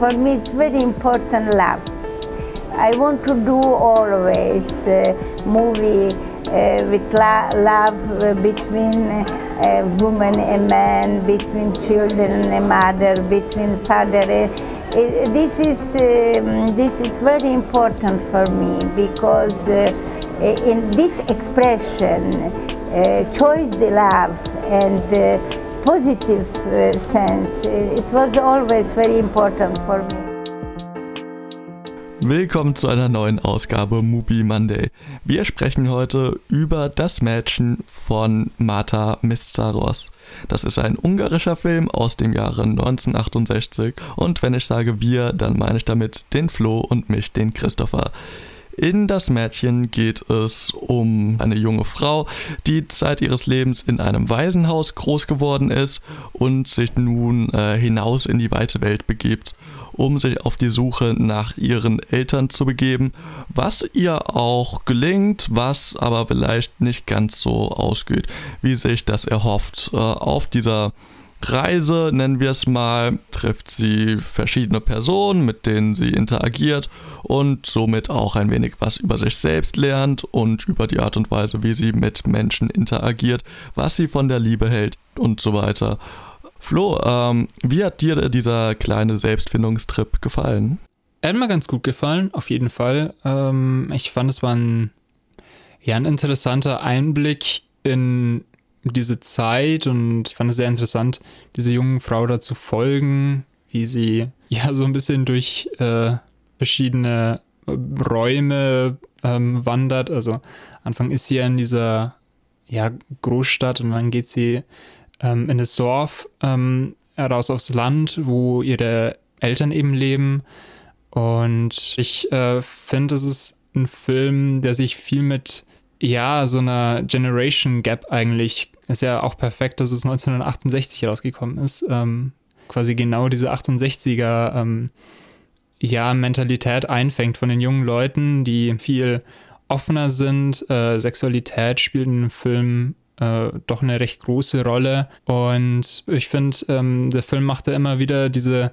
for me it's very important love. I want to do always uh, movie uh, with love uh, between a woman and man, between children and mother, between father. And, this is um, this is very important for me because uh, in this expression, uh, choice the love and uh, positive sense, it was always very important for me. Willkommen zu einer neuen Ausgabe Mubi Monday. Wir sprechen heute über das Mädchen von Marta Mistsaros. Das ist ein ungarischer Film aus dem Jahre 1968 und wenn ich sage wir, dann meine ich damit den Flo und mich, den Christopher. In das Mädchen geht es um eine junge Frau, die Zeit ihres Lebens in einem Waisenhaus groß geworden ist und sich nun äh, hinaus in die weite Welt begibt um sich auf die Suche nach ihren Eltern zu begeben, was ihr auch gelingt, was aber vielleicht nicht ganz so ausgeht, wie sich das erhofft. Äh, auf dieser Reise, nennen wir es mal, trifft sie verschiedene Personen, mit denen sie interagiert und somit auch ein wenig was über sich selbst lernt und über die Art und Weise, wie sie mit Menschen interagiert, was sie von der Liebe hält und so weiter. Flo, ähm, wie hat dir dieser kleine Selbstfindungstrip gefallen? Er hat mir ganz gut gefallen, auf jeden Fall. Ähm, ich fand, es war ein, ja, ein interessanter Einblick in diese Zeit und ich fand es sehr interessant, diese jungen Frau da zu folgen, wie sie ja so ein bisschen durch äh, verschiedene Räume ähm, wandert. Also Anfang ist sie ja in dieser ja, Großstadt und dann geht sie ähm, in das Dorf, ähm, raus aufs Land, wo ihre Eltern eben leben. Und ich äh, finde, es ist ein Film, der sich viel mit, ja, so einer Generation Gap eigentlich, ist ja auch perfekt, dass es 1968 rausgekommen ist. Ähm, quasi genau diese 68er, ähm, ja, Mentalität einfängt von den jungen Leuten, die viel offener sind. Äh, Sexualität spielt in dem Film äh, doch eine recht große Rolle. Und ich finde, ähm, der Film machte immer wieder diese,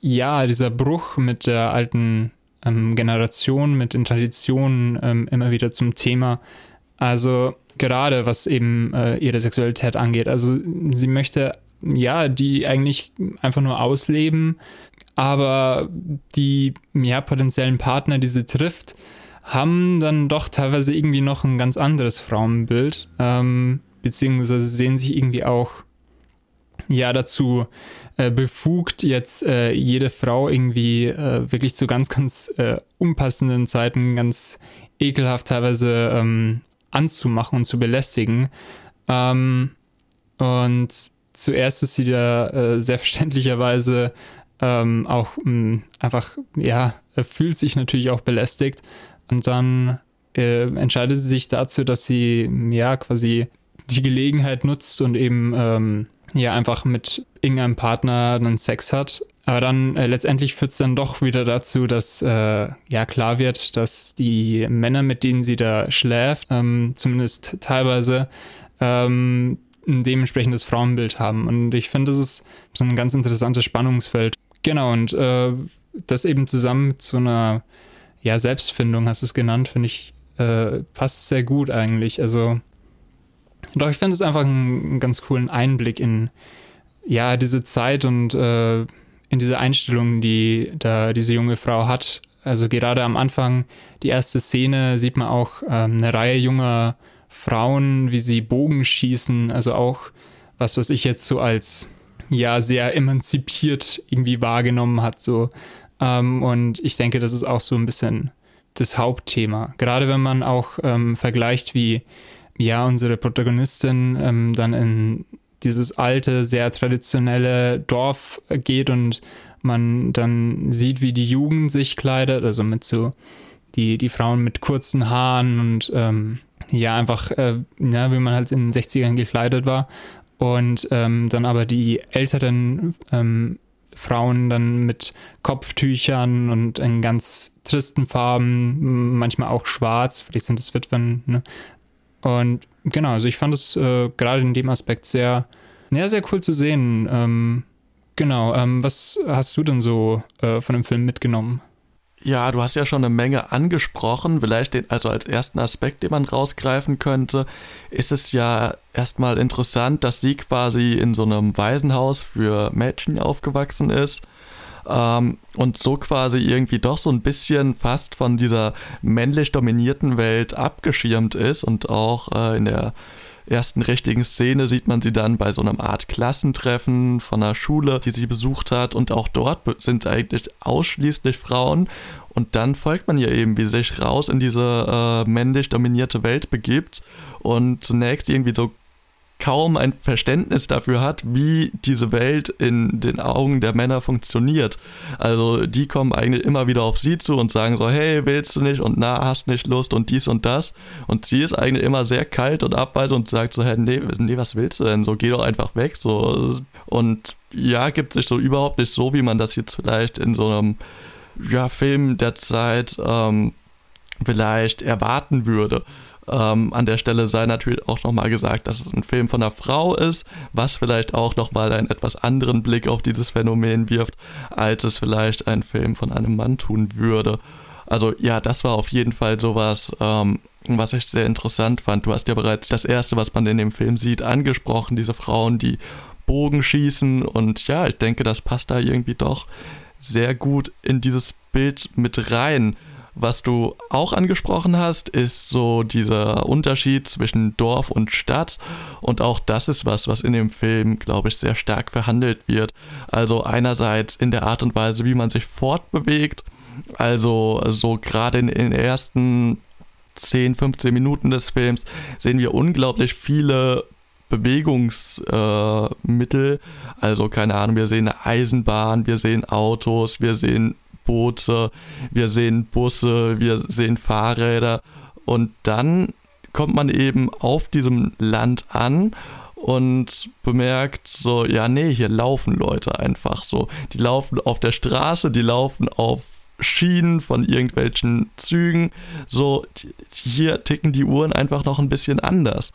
ja, dieser Bruch mit der alten ähm, Generation, mit den Traditionen ähm, immer wieder zum Thema. Also gerade was eben äh, ihre Sexualität angeht. Also sie möchte ja die eigentlich einfach nur ausleben, aber die ja potenziellen Partner, die sie trifft, haben dann doch teilweise irgendwie noch ein ganz anderes Frauenbild, ähm, beziehungsweise sehen sich irgendwie auch ja dazu äh, befugt, jetzt äh, jede Frau irgendwie äh, wirklich zu ganz, ganz äh, unpassenden Zeiten ganz ekelhaft teilweise ähm, anzumachen und zu belästigen. Ähm, und zuerst ist sie da äh, sehr verständlicherweise ähm, auch mh, einfach, ja, fühlt sich natürlich auch belästigt und dann äh, entscheidet sie sich dazu, dass sie ja quasi die Gelegenheit nutzt und eben ähm, ja einfach mit irgendeinem Partner einen Sex hat. Aber dann äh, letztendlich führt es dann doch wieder dazu, dass äh, ja klar wird, dass die Männer, mit denen sie da schläft, ähm, zumindest teilweise ähm, ein dementsprechendes Frauenbild haben. Und ich finde, das ist so ein ganz interessantes Spannungsfeld. Genau, und äh, das eben zusammen zu einer ja, Selbstfindung, hast du es genannt, finde ich, äh, passt sehr gut eigentlich. Also, doch, ich finde es einfach einen, einen, ganz coolen Einblick in, ja, diese Zeit und äh, in diese Einstellung, die da diese junge Frau hat. Also gerade am Anfang, die erste Szene, sieht man auch ähm, eine Reihe junger Frauen, wie sie Bogen schießen. Also auch was, was ich jetzt so als ja sehr emanzipiert irgendwie wahrgenommen hat. So ähm, und ich denke, das ist auch so ein bisschen das Hauptthema. Gerade wenn man auch ähm, vergleicht, wie ja unsere Protagonistin ähm, dann in dieses alte, sehr traditionelle Dorf geht und man dann sieht, wie die Jugend sich kleidet, also mit so die, die Frauen mit kurzen Haaren und ähm, ja, einfach, äh, ja, wie man halt in den 60ern gekleidet war. Und ähm, dann aber die älteren ähm, Frauen dann mit Kopftüchern und in ganz tristen Farben, manchmal auch schwarz, vielleicht sind es Witwen. Ne? Und genau, also ich fand es äh, gerade in dem Aspekt sehr, ja, sehr cool zu sehen. Ähm, Genau, ähm, was hast du denn so äh, von dem Film mitgenommen? Ja, du hast ja schon eine Menge angesprochen. Vielleicht den, also als ersten Aspekt, den man rausgreifen könnte, ist es ja erstmal interessant, dass sie quasi in so einem Waisenhaus für Mädchen aufgewachsen ist ähm, und so quasi irgendwie doch so ein bisschen fast von dieser männlich dominierten Welt abgeschirmt ist und auch äh, in der ersten richtigen Szene sieht man sie dann bei so einem Art Klassentreffen von einer Schule, die sie besucht hat und auch dort sind eigentlich ausschließlich Frauen. Und dann folgt man ihr eben, wie sie sich raus in diese äh, männlich dominierte Welt begibt und zunächst irgendwie so kaum ein Verständnis dafür hat, wie diese Welt in den Augen der Männer funktioniert. Also die kommen eigentlich immer wieder auf sie zu und sagen so, hey, willst du nicht und na, hast nicht Lust und dies und das. Und sie ist eigentlich immer sehr kalt und abweisend und sagt so, hey, nee, nee, was willst du denn? So, geh doch einfach weg. So. Und ja, gibt sich so überhaupt nicht so, wie man das jetzt vielleicht in so einem ja, Film der Zeit ähm, vielleicht erwarten würde. Ähm, an der Stelle sei natürlich auch nochmal gesagt, dass es ein Film von einer Frau ist, was vielleicht auch nochmal einen etwas anderen Blick auf dieses Phänomen wirft, als es vielleicht ein Film von einem Mann tun würde. Also ja, das war auf jeden Fall sowas, ähm, was ich sehr interessant fand. Du hast ja bereits das Erste, was man in dem Film sieht, angesprochen, diese Frauen, die Bogen schießen und ja, ich denke, das passt da irgendwie doch sehr gut in dieses Bild mit rein. Was du auch angesprochen hast, ist so dieser Unterschied zwischen Dorf und Stadt. Und auch das ist was, was in dem Film, glaube ich, sehr stark verhandelt wird. Also einerseits in der Art und Weise, wie man sich fortbewegt. Also so gerade in den ersten 10, 15 Minuten des Films sehen wir unglaublich viele Bewegungsmittel. Äh, also keine Ahnung, wir sehen eine Eisenbahn, wir sehen Autos, wir sehen Boote, wir sehen Busse, wir sehen Fahrräder und dann kommt man eben auf diesem Land an und bemerkt so, ja, nee, hier laufen Leute einfach so. Die laufen auf der Straße, die laufen auf Schienen von irgendwelchen Zügen. So, hier ticken die Uhren einfach noch ein bisschen anders.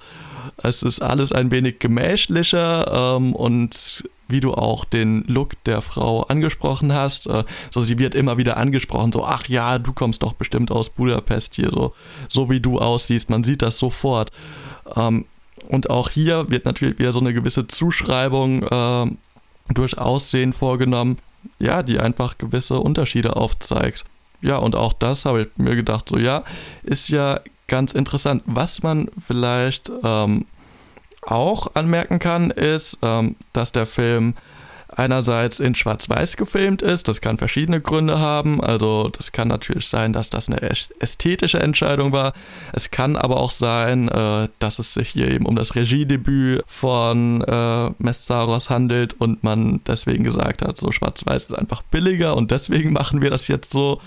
Es ist alles ein wenig gemächlicher ähm, und wie du auch den Look der Frau angesprochen hast, äh, so sie wird immer wieder angesprochen, so ach ja, du kommst doch bestimmt aus Budapest hier, so, so wie du aussiehst, man sieht das sofort. Ähm, und auch hier wird natürlich wieder so eine gewisse Zuschreibung äh, durch Aussehen vorgenommen, ja, die einfach gewisse Unterschiede aufzeigt. Ja, und auch das habe ich mir gedacht, so ja, ist ja ganz interessant. Was man vielleicht ähm, auch anmerken kann, ist, ähm, dass der Film einerseits in Schwarz-Weiß gefilmt ist. Das kann verschiedene Gründe haben. Also das kann natürlich sein, dass das eine ästhetische Entscheidung war. Es kann aber auch sein, äh, dass es sich hier eben um das Regiedebüt von äh, Messaros handelt und man deswegen gesagt hat, so Schwarz-Weiß ist einfach billiger und deswegen machen wir das jetzt so.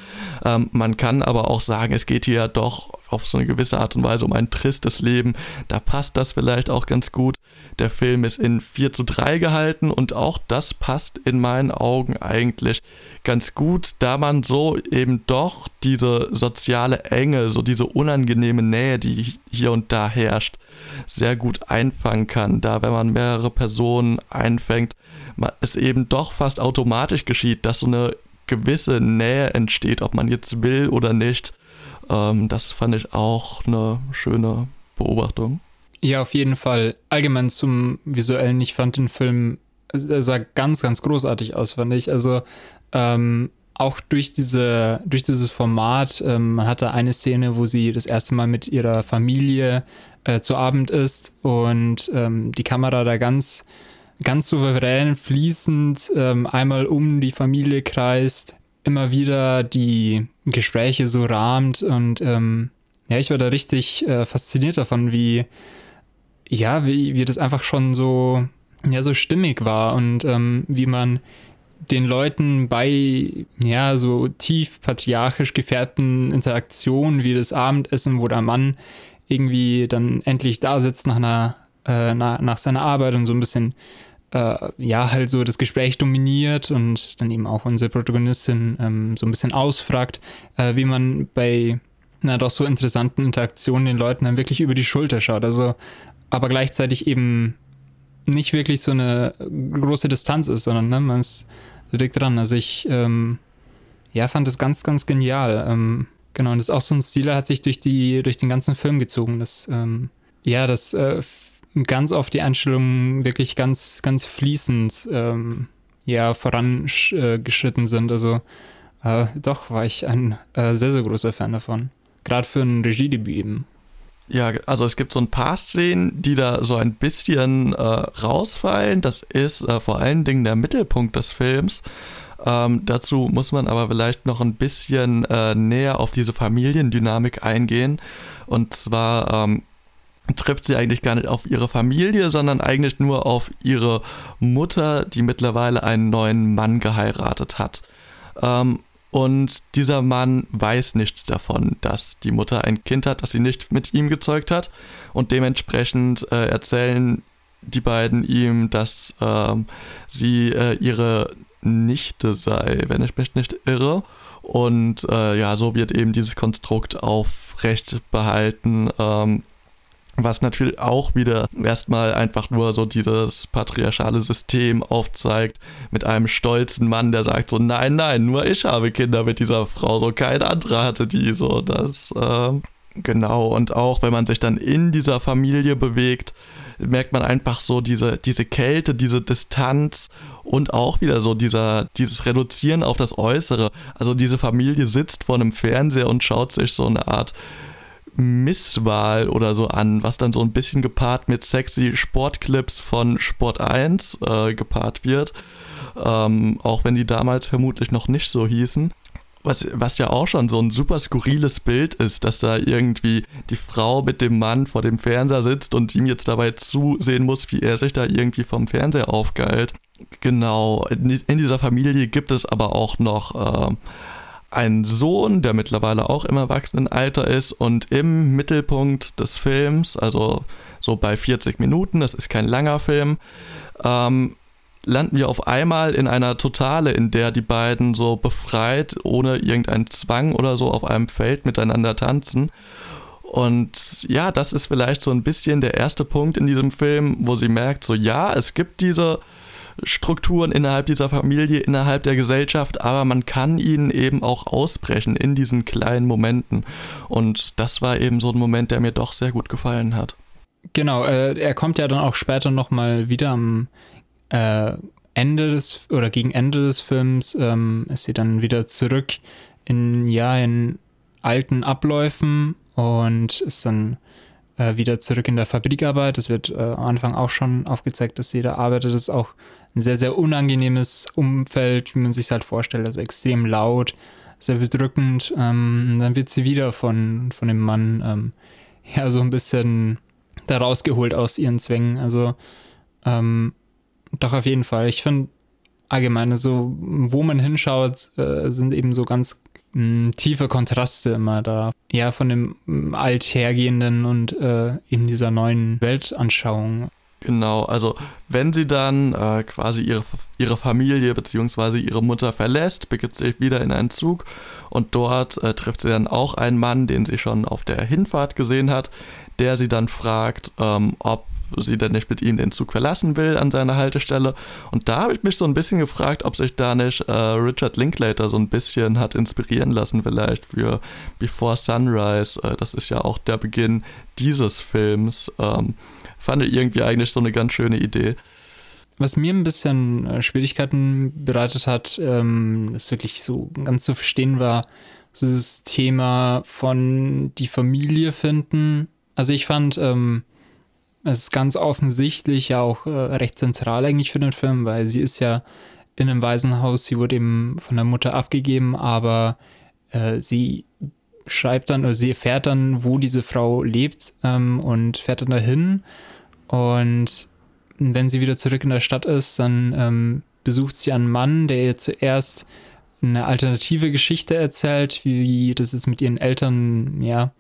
Ähm, man kann aber auch sagen, es geht hier doch auf so eine gewisse Art und Weise um ein tristes Leben. Da passt das vielleicht auch ganz gut. Der Film ist in 4 zu 3 gehalten und auch das passt in meinen Augen eigentlich ganz gut, da man so eben doch diese soziale Enge, so diese unangenehme Nähe, die hier und da herrscht, sehr gut einfangen kann. Da, wenn man mehrere Personen einfängt, es eben doch fast automatisch geschieht, dass so eine gewisse Nähe entsteht, ob man jetzt will oder nicht. Ähm, das fand ich auch eine schöne Beobachtung. Ja, auf jeden Fall. Allgemein zum Visuellen, ich fand den Film, er sah ganz, ganz großartig aus, fand ich. Also ähm, auch durch diese, durch dieses Format, ähm, man hatte eine Szene, wo sie das erste Mal mit ihrer Familie äh, zu Abend ist und ähm, die Kamera da ganz, ganz souverän, fließend ähm, einmal um die Familie kreist, immer wieder die Gespräche so rahmt und ähm, ja, ich war da richtig äh, fasziniert davon, wie ja, wie, wie das einfach schon so ja so stimmig war und ähm, wie man den Leuten bei ja so tief patriarchisch gefärbten Interaktionen wie das Abendessen, wo der Mann irgendwie dann endlich da sitzt nach einer äh, nach, nach seiner Arbeit und so ein bisschen äh, ja, halt so das Gespräch dominiert und dann eben auch unsere Protagonistin ähm, so ein bisschen ausfragt, äh, wie man bei na doch so interessanten Interaktionen den Leuten dann wirklich über die Schulter schaut. Also, aber gleichzeitig eben nicht wirklich so eine große Distanz ist, sondern ne, man ist direkt dran. Also ich ähm, ja, fand das ganz, ganz genial. Ähm, genau, und das ist auch so ein Stil, der hat sich durch, die, durch den ganzen Film gezogen. Das, ähm, ja, das äh, ganz oft die Einstellungen wirklich ganz, ganz fließend ähm, ja, vorangeschritten sind. Also äh, doch war ich ein äh, sehr, sehr großer Fan davon. Gerade für ein Regiedebüt eben. Ja, also es gibt so ein paar Szenen, die da so ein bisschen äh, rausfallen. Das ist äh, vor allen Dingen der Mittelpunkt des Films. Ähm, dazu muss man aber vielleicht noch ein bisschen äh, näher auf diese Familiendynamik eingehen. Und zwar ähm, trifft sie eigentlich gar nicht auf ihre Familie, sondern eigentlich nur auf ihre Mutter, die mittlerweile einen neuen Mann geheiratet hat. Ähm, und dieser Mann weiß nichts davon, dass die Mutter ein Kind hat, das sie nicht mit ihm gezeugt hat. Und dementsprechend äh, erzählen die beiden ihm, dass äh, sie äh, ihre Nichte sei, wenn ich mich nicht irre. Und äh, ja, so wird eben dieses Konstrukt aufrecht behalten. Ähm, was natürlich auch wieder erstmal einfach nur so dieses patriarchale System aufzeigt mit einem stolzen Mann, der sagt so, nein, nein, nur ich habe Kinder mit dieser Frau, so kein anderer hatte die, so das, äh, genau, und auch wenn man sich dann in dieser Familie bewegt, merkt man einfach so diese, diese Kälte, diese Distanz und auch wieder so dieser, dieses Reduzieren auf das Äußere. Also diese Familie sitzt vor einem Fernseher und schaut sich so eine Art Misswahl oder so an, was dann so ein bisschen gepaart mit sexy Sportclips von Sport 1 äh, gepaart wird. Ähm, auch wenn die damals vermutlich noch nicht so hießen. Was, was ja auch schon so ein super skurriles Bild ist, dass da irgendwie die Frau mit dem Mann vor dem Fernseher sitzt und ihm jetzt dabei zusehen muss, wie er sich da irgendwie vom Fernseher aufgeilt. Genau, in, in dieser Familie gibt es aber auch noch äh, einen Sohn, der mittlerweile auch im Erwachsenenalter ist und im Mittelpunkt des Films, also so bei 40 Minuten, das ist kein langer Film, ähm, landen wir auf einmal in einer Totale, in der die beiden so befreit, ohne irgendeinen Zwang oder so auf einem Feld miteinander tanzen. Und ja, das ist vielleicht so ein bisschen der erste Punkt in diesem Film, wo sie merkt, so ja, es gibt diese Strukturen innerhalb dieser Familie, innerhalb der Gesellschaft, aber man kann ihnen eben auch ausbrechen in diesen kleinen Momenten. Und das war eben so ein Moment, der mir doch sehr gut gefallen hat. Genau, äh, er kommt ja dann auch später nochmal wieder am äh, Ende des oder gegen Ende des Films ähm, ist sie dann wieder zurück in ja in alten Abläufen und ist dann äh, wieder zurück in der Fabrikarbeit. Es wird äh, am Anfang auch schon aufgezeigt, dass sie da arbeitet. Das ist auch ein sehr, sehr unangenehmes Umfeld, wie man sich halt vorstellt. Also extrem laut, sehr bedrückend. Ähm, dann wird sie wieder von, von dem Mann ähm, ja so ein bisschen da rausgeholt aus ihren Zwängen. Also ähm, doch auf jeden Fall. Ich finde allgemein, also wo man hinschaut, äh, sind eben so ganz mh, hm, tiefe Kontraste immer da. Ja, von dem hm, althergehenden und äh, eben dieser neuen Weltanschauung. Genau, also wenn sie dann äh, quasi ihre, ihre Familie bzw. ihre Mutter verlässt, begibt sie wieder in einen Zug und dort äh, trifft sie dann auch einen Mann, den sie schon auf der Hinfahrt gesehen hat, der sie dann fragt, ähm, ob sie denn nicht mit ihm den Zug verlassen will an seiner Haltestelle. Und da habe ich mich so ein bisschen gefragt, ob sich da nicht äh, Richard Linklater so ein bisschen hat inspirieren lassen, vielleicht für Before Sunrise. Äh, das ist ja auch der Beginn dieses Films. Ähm, fand ich irgendwie eigentlich so eine ganz schöne Idee. Was mir ein bisschen äh, Schwierigkeiten bereitet hat, ähm, das wirklich so ganz zu verstehen war, dieses Thema von die Familie finden. Also ich fand, ähm, es ist ganz offensichtlich ja auch äh, recht zentral eigentlich für den Film, weil sie ist ja in einem Waisenhaus, sie wurde eben von der Mutter abgegeben, aber äh, sie schreibt dann oder sie erfährt dann, wo diese Frau lebt ähm, und fährt dann dahin. Und wenn sie wieder zurück in der Stadt ist, dann ähm, besucht sie einen Mann, der ihr zuerst eine alternative Geschichte erzählt, wie das jetzt mit ihren Eltern, ja,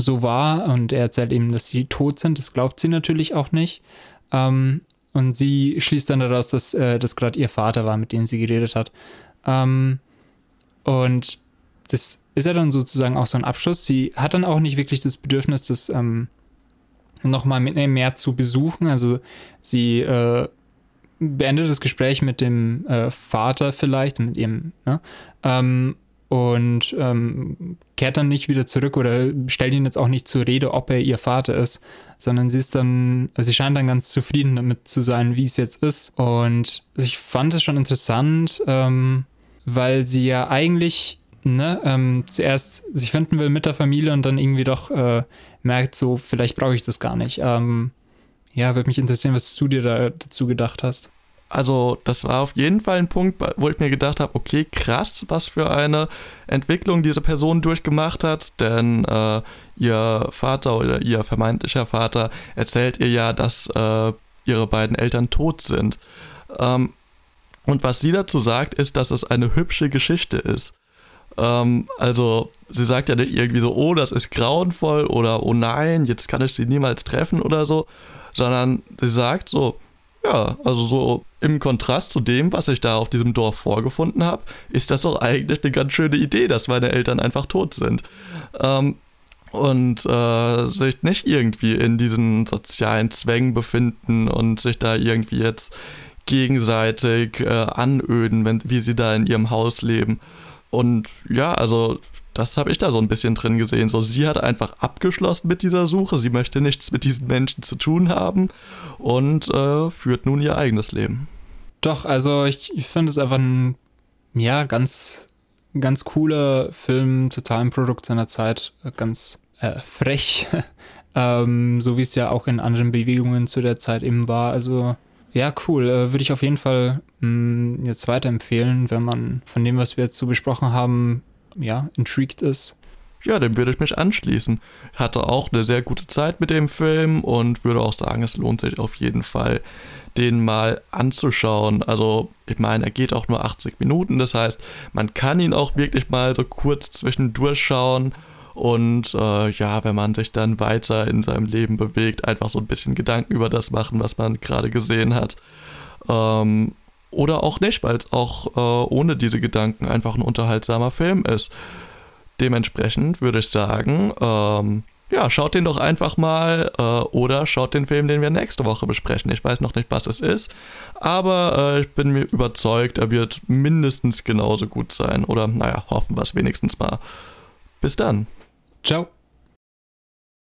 so war. Und er erzählt eben, dass sie tot sind. Das glaubt sie natürlich auch nicht. Ähm, und sie schließt dann daraus, dass äh, das gerade ihr Vater war, mit dem sie geredet hat. Ähm, und das ist ja dann sozusagen auch so ein Abschluss. Sie hat dann auch nicht wirklich das Bedürfnis, das ähm, nochmal mehr zu besuchen. Also sie äh, beendet das Gespräch mit dem äh, Vater vielleicht, mit ihrem, ne? Ähm, und ähm, kehrt dann nicht wieder zurück oder stellt ihn jetzt auch nicht zur Rede, ob er ihr Vater ist, sondern sie ist dann, also sie scheint dann ganz zufrieden damit zu sein, wie es jetzt ist. Und ich fand es schon interessant, ähm, weil sie ja eigentlich ne, ähm, zuerst sich finden will mit der Familie und dann irgendwie doch äh, merkt, so, vielleicht brauche ich das gar nicht. Ähm, ja, würde mich interessieren, was du dir da dazu gedacht hast. Also, das war auf jeden Fall ein Punkt, wo ich mir gedacht habe, okay, krass, was für eine Entwicklung diese Person durchgemacht hat, denn äh, ihr Vater oder ihr vermeintlicher Vater erzählt ihr ja, dass äh, ihre beiden Eltern tot sind. Ähm, und was sie dazu sagt, ist, dass es eine hübsche Geschichte ist. Ähm, also, sie sagt ja nicht irgendwie so, oh, das ist grauenvoll oder oh nein, jetzt kann ich sie niemals treffen oder so, sondern sie sagt so, ja, also so im Kontrast zu dem, was ich da auf diesem Dorf vorgefunden habe, ist das doch eigentlich eine ganz schöne Idee, dass meine Eltern einfach tot sind. Ähm, und äh, sich nicht irgendwie in diesen sozialen Zwängen befinden und sich da irgendwie jetzt gegenseitig äh, anöden, wenn, wie sie da in ihrem Haus leben. Und ja, also das habe ich da so ein bisschen drin gesehen. So, sie hat einfach abgeschlossen mit dieser Suche. Sie möchte nichts mit diesen Menschen zu tun haben und äh, führt nun ihr eigenes Leben. Doch, also ich, ich finde es einfach ein, ja, ganz, ganz cooler Film, total ein Produkt seiner Zeit, ganz äh, frech, ähm, so wie es ja auch in anderen Bewegungen zu der Zeit eben war. Also ja, cool. Äh, Würde ich auf jeden Fall mh, mm, jetzt weiterempfehlen, wenn man von dem, was wir jetzt so besprochen haben, ja, intrigued ist. Ja, dem würde ich mich anschließen. Hatte auch eine sehr gute Zeit mit dem Film und würde auch sagen, es lohnt sich auf jeden Fall, den mal anzuschauen. Also, ich meine, er geht auch nur 80 Minuten, das heißt, man kann ihn auch wirklich mal so kurz zwischendurch schauen. Und äh, ja, wenn man sich dann weiter in seinem Leben bewegt, einfach so ein bisschen Gedanken über das machen, was man gerade gesehen hat. Ähm, oder auch nicht, weil es auch äh, ohne diese Gedanken einfach ein unterhaltsamer Film ist. Dementsprechend würde ich sagen, ähm, ja, schaut den doch einfach mal äh, oder schaut den Film, den wir nächste Woche besprechen. Ich weiß noch nicht, was es ist, aber äh, ich bin mir überzeugt, er wird mindestens genauso gut sein. Oder naja, hoffen wir es wenigstens mal. Bis dann. Ciao.